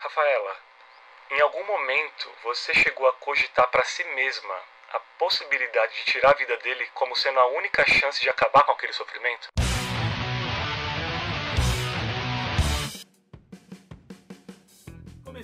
Rafaela, em algum momento você chegou a cogitar para si mesma a possibilidade de tirar a vida dele como sendo a única chance de acabar com aquele sofrimento?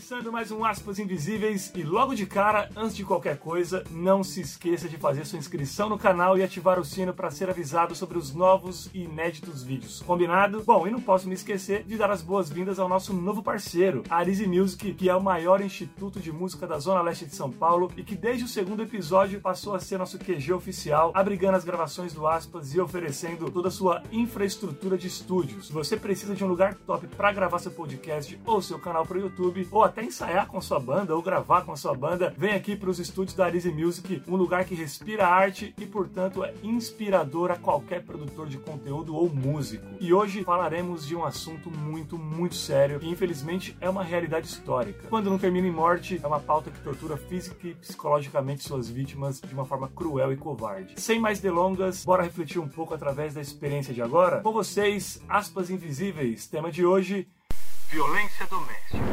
Começando mais um Aspas Invisíveis e logo de cara, antes de qualquer coisa, não se esqueça de fazer sua inscrição no canal e ativar o sino para ser avisado sobre os novos e inéditos vídeos. Combinado? Bom, e não posso me esquecer de dar as boas-vindas ao nosso novo parceiro, a Arise Music, que é o maior instituto de música da Zona Leste de São Paulo e que desde o segundo episódio passou a ser nosso QG oficial, abrigando as gravações do Aspas e oferecendo toda a sua infraestrutura de estúdios. Se você precisa de um lugar top para gravar seu podcast ou seu canal para o YouTube, ou até ensaiar com a sua banda ou gravar com a sua banda, vem aqui para os estúdios da Arise Music, um lugar que respira arte e, portanto, é inspirador a qualquer produtor de conteúdo ou músico. E hoje falaremos de um assunto muito, muito sério e, infelizmente, é uma realidade histórica. Quando não termina em morte, é uma pauta que tortura física e psicologicamente suas vítimas de uma forma cruel e covarde. Sem mais delongas, bora refletir um pouco através da experiência de agora? Com vocês, aspas invisíveis, tema de hoje: violência doméstica.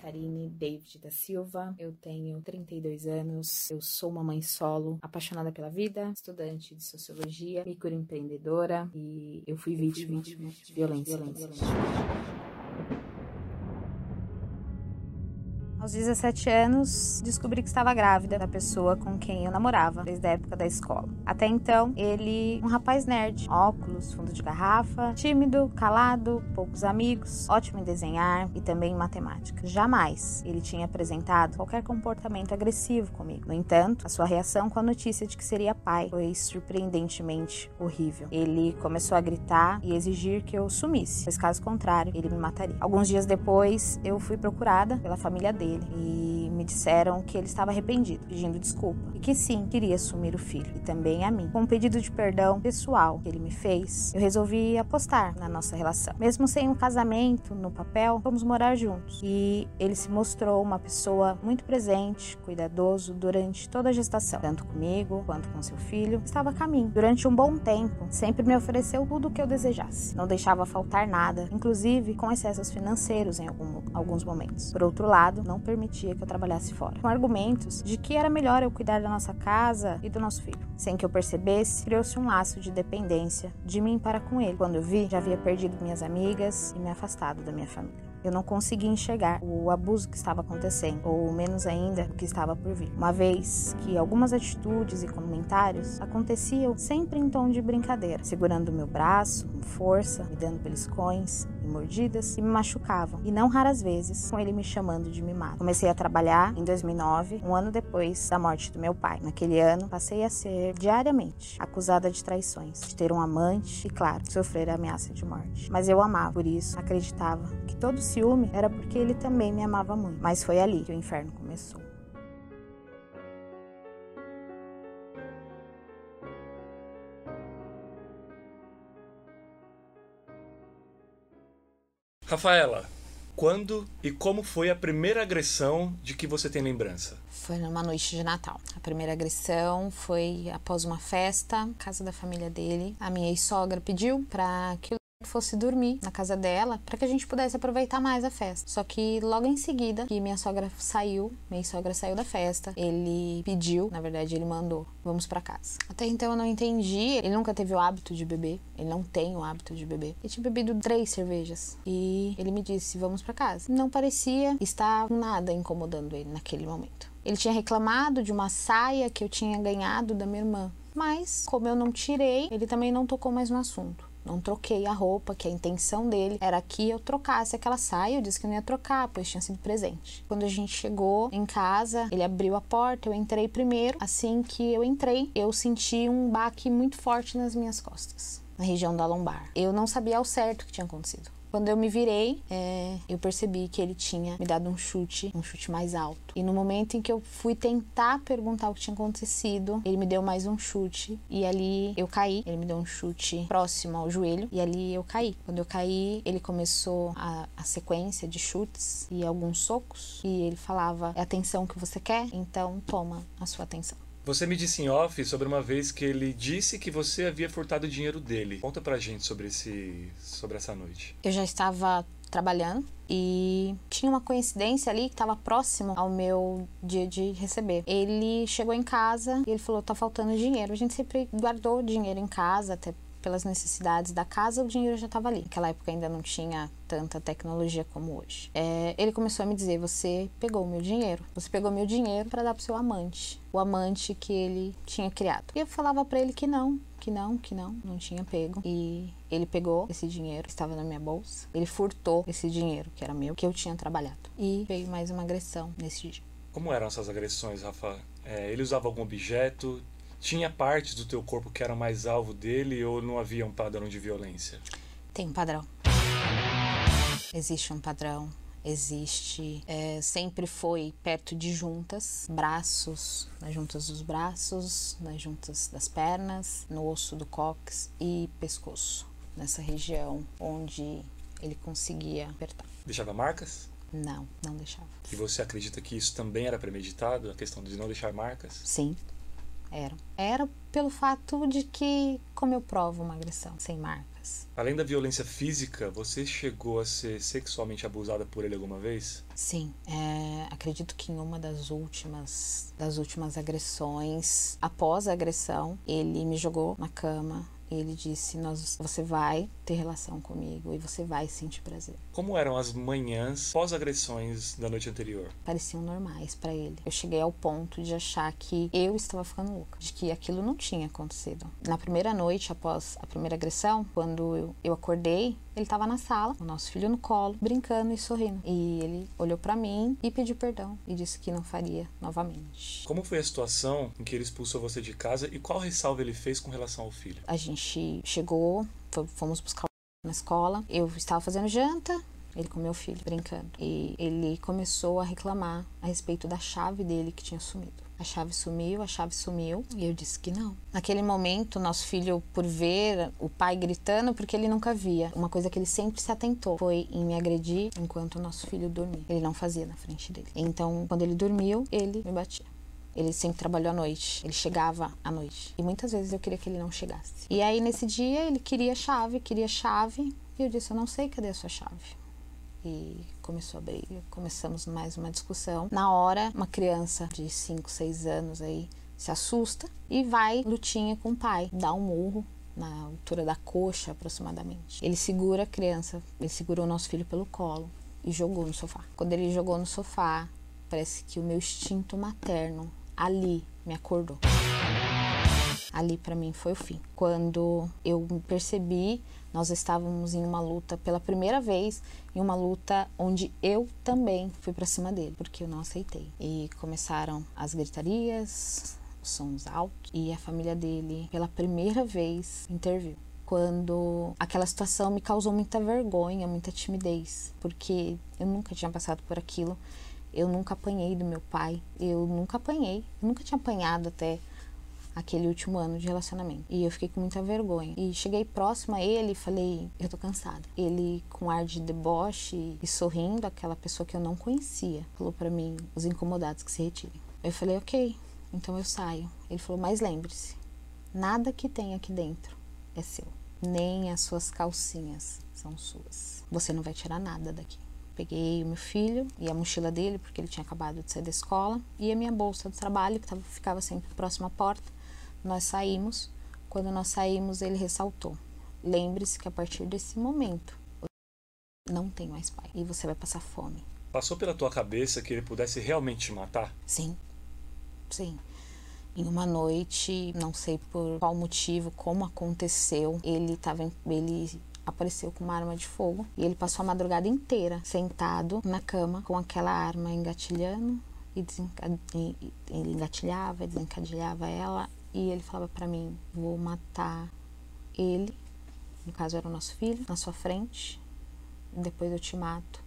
Karine David da Silva, eu tenho 32 anos, eu sou uma mãe solo, apaixonada pela vida, estudante de sociologia, microempreendedora e eu fui vítima, de violência. violência. violência. Aos 17 anos, descobri que estava grávida da pessoa com quem eu namorava desde a época da escola. Até então, ele, um rapaz nerd, óculos, fundo de garrafa, tímido, calado, poucos amigos, ótimo em desenhar e também em matemática. Jamais ele tinha apresentado qualquer comportamento agressivo comigo. No entanto, a sua reação com a notícia de que seria pai foi surpreendentemente horrível. Ele começou a gritar e exigir que eu sumisse, pois caso contrário, ele me mataria. Alguns dias depois, eu fui procurada pela família dele e me disseram que ele estava arrependido, pedindo desculpa e que sim, queria assumir o filho e também a mim. Com um pedido de perdão pessoal que ele me fez, eu resolvi apostar na nossa relação. Mesmo sem um casamento no papel, fomos morar juntos e ele se mostrou uma pessoa muito presente, cuidadoso durante toda a gestação, tanto comigo quanto com seu filho. Estava a caminho. Durante um bom tempo, sempre me ofereceu tudo o que eu desejasse. Não deixava faltar nada, inclusive com excessos financeiros em algum, alguns momentos. Por outro lado, não permitia que eu trabalhasse fora, com argumentos de que era melhor eu cuidar da nossa casa e do nosso filho. Sem que eu percebesse, criou-se um laço de dependência de mim para com ele. Quando eu vi, já havia perdido minhas amigas e me afastado da minha família eu não conseguia enxergar o abuso que estava acontecendo, ou menos ainda o que estava por vir. Uma vez que algumas atitudes e comentários aconteciam sempre em tom de brincadeira, segurando meu braço com força, me dando beliscões mordidas e me machucavam, e não raras vezes com ele me chamando de mimado. Comecei a trabalhar em 2009, um ano depois da morte do meu pai. Naquele ano, passei a ser diariamente acusada de traições, de ter um amante e, claro, sofrer ameaça de morte. Mas eu amava, por isso acreditava que todo ciúme era porque ele também me amava muito. Mas foi ali que o inferno começou. Rafaela, quando e como foi a primeira agressão de que você tem lembrança? Foi numa noite de Natal. A primeira agressão foi após uma festa, casa da família dele. A minha ex-sogra pediu para que fosse dormir na casa dela para que a gente pudesse aproveitar mais a festa. Só que logo em seguida que minha sogra saiu, minha sogra saiu da festa, ele pediu, na verdade ele mandou, vamos para casa. Até então eu não entendi, ele nunca teve o hábito de beber, ele não tem o hábito de beber. Ele tinha bebido três cervejas e ele me disse, vamos para casa. Não parecia estar nada incomodando ele naquele momento. Ele tinha reclamado de uma saia que eu tinha ganhado da minha irmã, mas como eu não tirei, ele também não tocou mais no assunto. Não troquei a roupa, que a intenção dele era que eu trocasse aquela saia. Eu disse que não ia trocar, pois tinha sido presente. Quando a gente chegou em casa, ele abriu a porta, eu entrei primeiro. Assim que eu entrei, eu senti um baque muito forte nas minhas costas, na região da lombar. Eu não sabia ao certo o que tinha acontecido. Quando eu me virei, é, eu percebi que ele tinha me dado um chute, um chute mais alto. E no momento em que eu fui tentar perguntar o que tinha acontecido, ele me deu mais um chute e ali eu caí. Ele me deu um chute próximo ao joelho e ali eu caí. Quando eu caí, ele começou a, a sequência de chutes e alguns socos e ele falava: "É atenção que você quer? Então toma a sua atenção." Você me disse em off sobre uma vez que ele disse que você havia furtado o dinheiro dele. Conta pra gente sobre esse sobre essa noite. Eu já estava trabalhando e tinha uma coincidência ali que estava próximo ao meu dia de receber. Ele chegou em casa e ele falou: tá faltando dinheiro. A gente sempre guardou dinheiro em casa, até pelas necessidades da casa, o dinheiro já estava ali. Naquela época ainda não tinha tanta tecnologia como hoje. É, ele começou a me dizer: Você pegou o meu dinheiro, você pegou meu dinheiro para dar pro seu amante, o amante que ele tinha criado. E eu falava para ele que não, que não, que não, não tinha pego. E ele pegou esse dinheiro estava na minha bolsa, ele furtou esse dinheiro que era meu, que eu tinha trabalhado. E veio mais uma agressão nesse dia. Como eram essas agressões, Rafa? É, ele usava algum objeto? Tinha partes do teu corpo que eram mais alvo dele ou não havia um padrão de violência? Tem um padrão. Existe um padrão. Existe, é, sempre foi perto de juntas, braços, nas juntas dos braços, nas juntas das pernas, no osso do cóccix e pescoço, nessa região onde ele conseguia apertar. Deixava marcas? Não, não deixava. E você acredita que isso também era premeditado, a questão de não deixar marcas? Sim, era. Era pelo fato de que, como eu provo uma agressão sem marcas? Além da violência física, você chegou a ser sexualmente abusada por ele alguma vez? Sim, é, acredito que em uma das últimas das últimas agressões, após a agressão, ele me jogou na cama, ele disse: Nós, você vai ter relação comigo e você vai sentir prazer. Como eram as manhãs pós-agressões da noite anterior? Pareciam normais para ele. Eu cheguei ao ponto de achar que eu estava ficando louca, de que aquilo não tinha acontecido. Na primeira noite após a primeira agressão, quando eu, eu acordei, ele estava na sala, o nosso filho no colo, brincando e sorrindo. E ele olhou para mim e pediu perdão e disse que não faria novamente. Como foi a situação em que ele expulsou você de casa e qual ressalva ele fez com relação ao filho? A gente chegou, fomos buscar na escola. Eu estava fazendo janta, ele com meu filho, brincando. E ele começou a reclamar a respeito da chave dele que tinha sumido. A chave sumiu, a chave sumiu. E eu disse que não. Naquele momento, nosso filho, por ver o pai gritando, porque ele nunca via, uma coisa que ele sempre se atentou foi em me agredir enquanto o nosso filho dormia. Ele não fazia na frente dele. Então, quando ele dormiu, ele me batia. Ele sempre trabalhou à noite. Ele chegava à noite. E muitas vezes eu queria que ele não chegasse. E aí, nesse dia, ele queria chave, queria chave. E eu disse: Eu não sei cadê a sua chave e começou a briga. Começamos mais uma discussão. Na hora, uma criança de 5, 6 anos aí se assusta e vai lutinha com o pai, dá um murro na altura da coxa aproximadamente. Ele segura a criança, ele segurou o nosso filho pelo colo e jogou no sofá. Quando ele jogou no sofá, parece que o meu instinto materno ali me acordou. Ali para mim foi o fim. Quando eu percebi nós estávamos em uma luta pela primeira vez, em uma luta onde eu também fui para cima dele, porque eu não aceitei. E começaram as gritarias, os sons altos, e a família dele, pela primeira vez, interviu quando aquela situação me causou muita vergonha, muita timidez, porque eu nunca tinha passado por aquilo. Eu nunca apanhei do meu pai, eu nunca apanhei, eu nunca tinha apanhado até aquele último ano de relacionamento. E eu fiquei com muita vergonha. E cheguei próximo a ele e falei: Eu tô cansada. Ele, com ar de deboche e sorrindo, aquela pessoa que eu não conhecia, falou para mim: Os incomodados que se retirem. Eu falei: Ok, então eu saio. Ele falou: Mas lembre-se, nada que tem aqui dentro é seu. Nem as suas calcinhas são suas. Você não vai tirar nada daqui. Peguei o meu filho e a mochila dele, porque ele tinha acabado de sair da escola, e a minha bolsa do trabalho, que tava, ficava sempre próxima à porta. Nós saímos. Quando nós saímos, ele ressaltou: Lembre-se que a partir desse momento não tem mais pai e você vai passar fome. Passou pela tua cabeça que ele pudesse realmente te matar? Sim. Sim. Em uma noite, não sei por qual motivo, como aconteceu, ele tava ele apareceu com uma arma de fogo e ele passou a madrugada inteira sentado na cama com aquela arma engatilhando e, ele engatilhava, desencadeava ela e ele falava para mim: vou matar ele, no caso era o nosso filho, na sua frente, depois eu te mato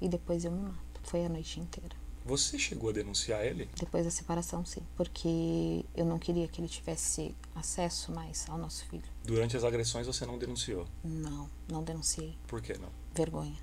e depois eu me mato. Foi a noite inteira. Você chegou a denunciar ele? Depois da separação, sim. Porque eu não queria que ele tivesse acesso mais ao nosso filho. Durante as agressões você não denunciou? Não, não denunciei. Por que não? Vergonha.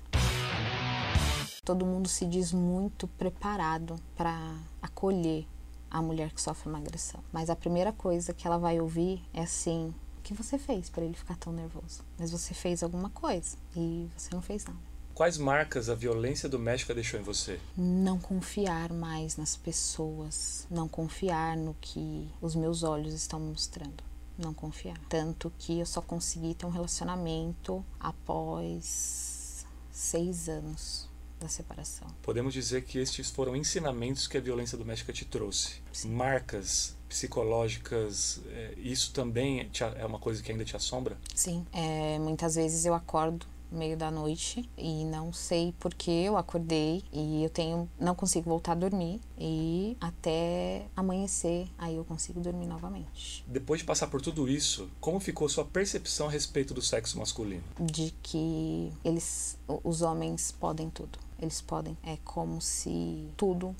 Todo mundo se diz muito preparado para acolher a mulher que sofre uma agressão. Mas a primeira coisa que ela vai ouvir é assim: o que você fez para ele ficar tão nervoso? Mas você fez alguma coisa e você não fez nada. Quais marcas a violência doméstica deixou em você? Não confiar mais nas pessoas, não confiar no que os meus olhos estão mostrando. Não confiar. Tanto que eu só consegui ter um relacionamento após seis anos da separação. Podemos dizer que estes foram ensinamentos que a violência doméstica te trouxe. Sim. Marcas psicológicas, é, isso também é uma coisa que ainda te assombra? Sim, é, muitas vezes eu acordo meio da noite e não sei porque eu acordei e eu tenho não consigo voltar a dormir e até amanhecer aí eu consigo dormir novamente. Depois de passar por tudo isso, como ficou sua percepção a respeito do sexo masculino? De que eles os homens podem tudo. Eles podem. É como se tudo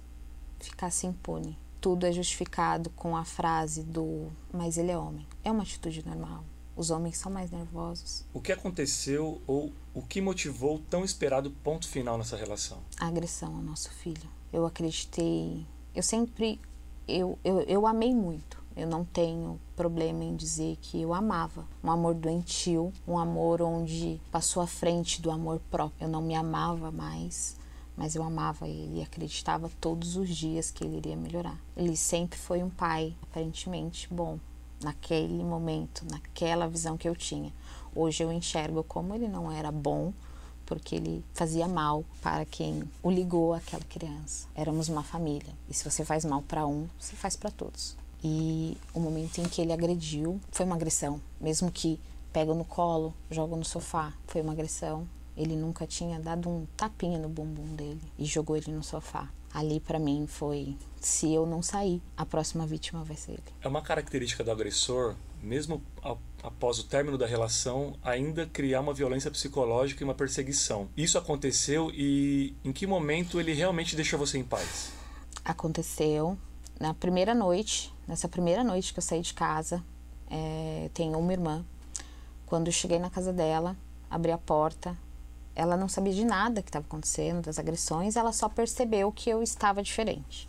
ficasse impune tudo é justificado com a frase do mas ele é homem. É uma atitude normal. Os homens são mais nervosos. O que aconteceu ou o que motivou o tão esperado ponto final nessa relação? A agressão ao nosso filho. Eu acreditei. Eu sempre. Eu, eu, eu amei muito. Eu não tenho problema em dizer que eu amava. Um amor doentio, um amor onde passou à frente do amor próprio. Eu não me amava mais mas eu amava ele e acreditava todos os dias que ele iria melhorar. Ele sempre foi um pai, aparentemente bom, naquele momento, naquela visão que eu tinha. Hoje eu enxergo como ele não era bom, porque ele fazia mal para quem o ligou àquela criança. Éramos uma família, e se você faz mal para um, você faz para todos. E o momento em que ele agrediu foi uma agressão, mesmo que pega no colo, joga no sofá, foi uma agressão ele nunca tinha dado um tapinha no bumbum dele e jogou ele no sofá. Ali para mim foi, se eu não sair, a próxima vítima vai ser ele. É uma característica do agressor, mesmo após o término da relação, ainda criar uma violência psicológica e uma perseguição. Isso aconteceu e em que momento ele realmente deixou você em paz? Aconteceu na primeira noite, nessa primeira noite que eu saí de casa. É, tenho uma irmã. Quando eu cheguei na casa dela, abri a porta, ela não sabia de nada que estava acontecendo, das agressões, ela só percebeu que eu estava diferente.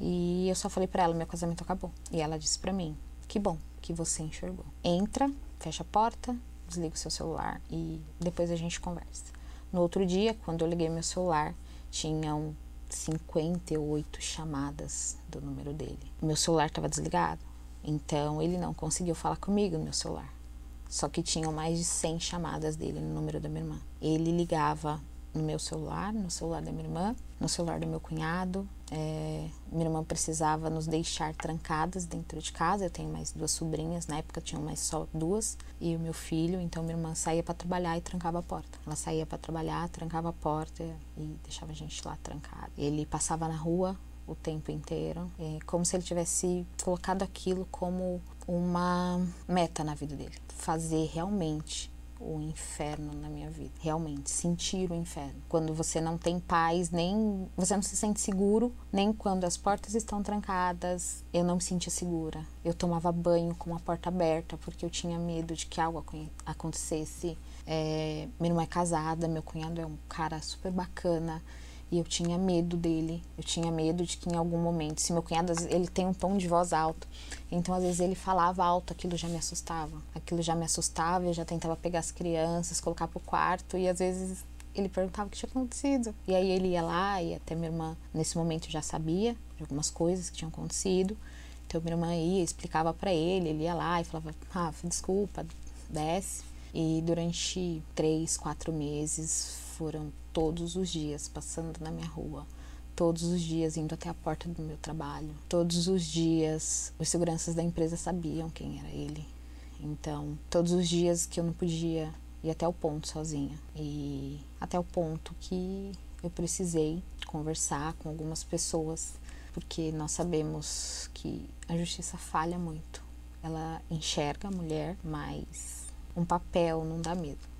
E eu só falei para ela: meu casamento acabou. E ela disse para mim: que bom que você enxergou. Entra, fecha a porta, desliga o seu celular e depois a gente conversa. No outro dia, quando eu liguei meu celular, tinham 58 chamadas do número dele. Meu celular estava desligado, então ele não conseguiu falar comigo no meu celular. Só que tinham mais de 100 chamadas dele no número da minha irmã. Ele ligava no meu celular, no celular da minha irmã, no celular do meu cunhado. É, minha irmã precisava nos deixar trancadas dentro de casa. Eu tenho mais duas sobrinhas, na época tinham mais só duas, e o meu filho. Então minha irmã saía para trabalhar e trancava a porta. Ela saía para trabalhar, trancava a porta e deixava a gente lá trancada. Ele passava na rua o tempo inteiro, é como se ele tivesse colocado aquilo como uma meta na vida dele, fazer realmente o inferno na minha vida, realmente sentir o inferno. Quando você não tem paz, nem você não se sente seguro, nem quando as portas estão trancadas, eu não me sentia segura. Eu tomava banho com a porta aberta porque eu tinha medo de que algo acontecesse. É, minha irmã é casada, meu cunhado é um cara super bacana. E eu tinha medo dele. Eu tinha medo de que em algum momento, se meu cunhado, ele tem um tom de voz alto. Então, às vezes ele falava alto, aquilo já me assustava. Aquilo já me assustava, eu já tentava pegar as crianças, colocar pro quarto e às vezes ele perguntava o que tinha acontecido. E aí ele ia lá e até minha irmã, nesse momento, já sabia de algumas coisas que tinham acontecido. Então minha irmã ia, explicava para ele, ele ia lá e falava: Rafa, desculpa, desce. E durante três, quatro meses foram todos os dias passando na minha rua, todos os dias indo até a porta do meu trabalho, todos os dias os seguranças da empresa sabiam quem era ele. Então, todos os dias que eu não podia ir até o ponto sozinha e até o ponto que eu precisei conversar com algumas pessoas, porque nós sabemos que a justiça falha muito. Ela enxerga a mulher, mas um papel não dá medo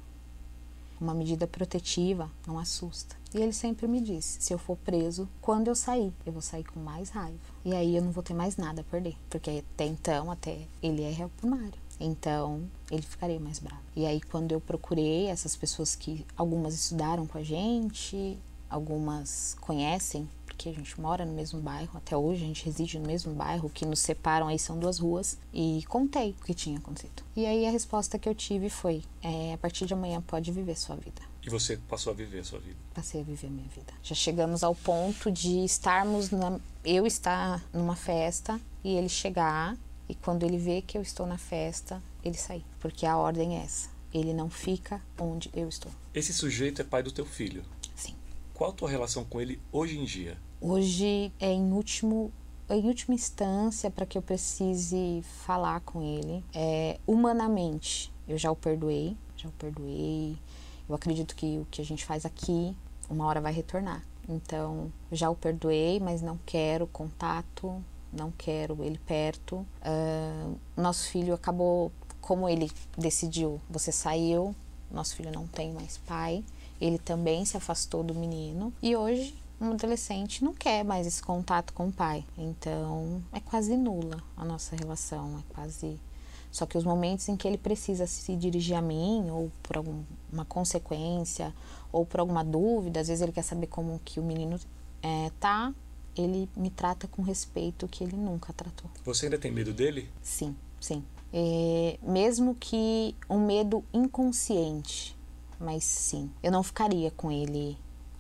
uma medida protetiva não assusta. E ele sempre me disse: se eu for preso, quando eu sair, eu vou sair com mais raiva. E aí eu não vou ter mais nada a perder, porque até então, até ele é réu primário. Então, ele ficaria mais bravo. E aí, quando eu procurei essas pessoas que algumas estudaram com a gente, algumas conhecem, porque a gente mora no mesmo bairro, até hoje a gente reside no mesmo bairro, o que nos separam aí são duas ruas, e contei o que tinha acontecido. E aí a resposta que eu tive foi: é, a partir de amanhã pode viver sua vida. E você passou a viver a sua vida? Passei a viver minha vida. Já chegamos ao ponto de estarmos, na, eu estar numa festa e ele chegar, e quando ele vê que eu estou na festa, ele sair. Porque a ordem é essa. Ele não fica onde eu estou. Esse sujeito é pai do teu filho. Sim. Qual a tua relação com ele hoje em dia? Hoje é em último em última instância para que eu precise falar com ele. É humanamente eu já o perdoei já o perdoei. Eu acredito que o que a gente faz aqui uma hora vai retornar. Então já o perdoei mas não quero contato não quero ele perto. Uh, nosso filho acabou como ele decidiu você saiu nosso filho não tem mais pai. Ele também se afastou do menino. E hoje um adolescente não quer mais esse contato com o pai. Então é quase nula a nossa relação, é quase. Só que os momentos em que ele precisa se dirigir a mim, ou por alguma consequência, ou por alguma dúvida, às vezes ele quer saber como que o menino é, tá, ele me trata com respeito que ele nunca tratou. Você ainda tem medo dele? Sim, sim. É, mesmo que um medo inconsciente, mas sim, eu não ficaria com ele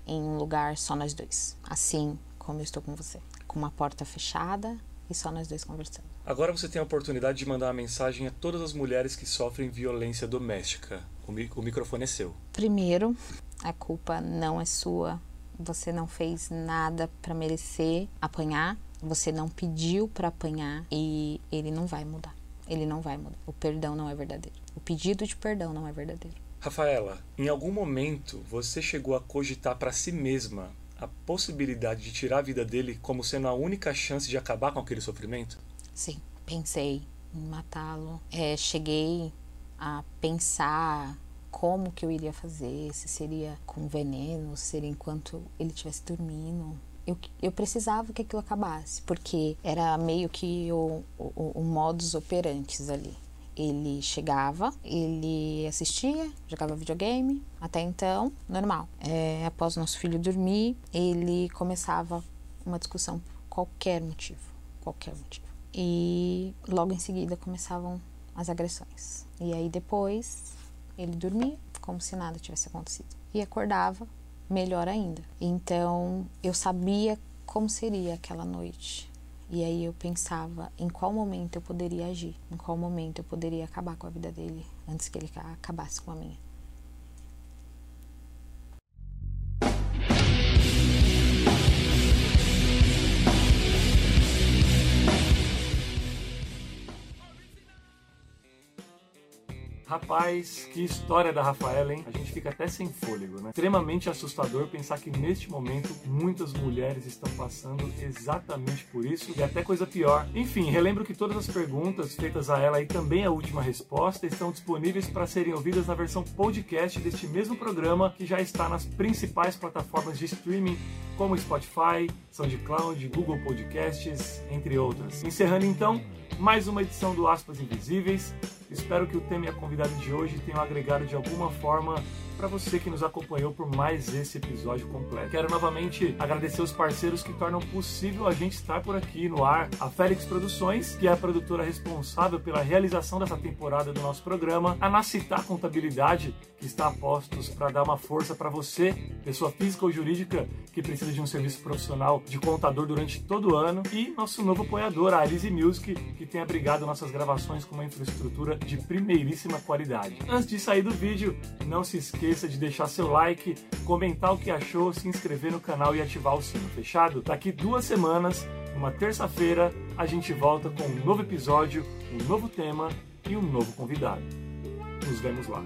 em um lugar só nós dois, assim como eu estou com você, com uma porta fechada e só nós dois conversando. Agora você tem a oportunidade de mandar uma mensagem a todas as mulheres que sofrem violência doméstica. O, mi o microfone é seu. Primeiro, a culpa não é sua. Você não fez nada para merecer apanhar. Você não pediu para apanhar e ele não vai mudar. Ele não vai mudar. O perdão não é verdadeiro. O pedido de perdão não é verdadeiro. Rafaela, em algum momento você chegou a cogitar para si mesma a possibilidade de tirar a vida dele como sendo a única chance de acabar com aquele sofrimento? Sim, pensei em matá-lo. É, cheguei a pensar como que eu iria fazer, se seria com veneno, se seria enquanto ele estivesse dormindo. Eu, eu precisava que aquilo acabasse, porque era meio que o, o, o modus operantes ali ele chegava, ele assistia, jogava videogame, até então, normal. É, após nosso filho dormir, ele começava uma discussão por qualquer motivo, qualquer motivo. E logo em seguida começavam as agressões. E aí depois ele dormia como se nada tivesse acontecido e acordava melhor ainda. Então eu sabia como seria aquela noite. E aí eu pensava em qual momento eu poderia agir, em qual momento eu poderia acabar com a vida dele antes que ele acabasse com a minha. Rapaz, que história da Rafaela, hein? A gente fica até sem fôlego, né? Extremamente assustador pensar que neste momento muitas mulheres estão passando exatamente por isso e até coisa pior. Enfim, relembro que todas as perguntas feitas a ela e também a última resposta estão disponíveis para serem ouvidas na versão podcast deste mesmo programa que já está nas principais plataformas de streaming como Spotify, SoundCloud, Google Podcasts, entre outras. Encerrando então mais uma edição do Aspas Invisíveis. Espero que o tema e a convidada de hoje tenham agregado de alguma forma para você que nos acompanhou por mais esse episódio completo. Quero novamente agradecer os parceiros que tornam possível a gente estar por aqui no ar. A Félix Produções, que é a produtora responsável pela realização dessa temporada do nosso programa. A Nacitar Contabilidade, que está a postos para dar uma força para você, pessoa física ou jurídica, que precisa de um serviço profissional de contador durante todo o ano. E nosso novo apoiador, a Alice Music, que tem abrigado nossas gravações com uma infraestrutura de primeiríssima qualidade. Antes de sair do vídeo, não se esqueça esqueça de deixar seu like, comentar o que achou, se inscrever no canal e ativar o sino. Fechado? Daqui duas semanas, uma terça-feira, a gente volta com um novo episódio, um novo tema e um novo convidado. Nos vemos lá.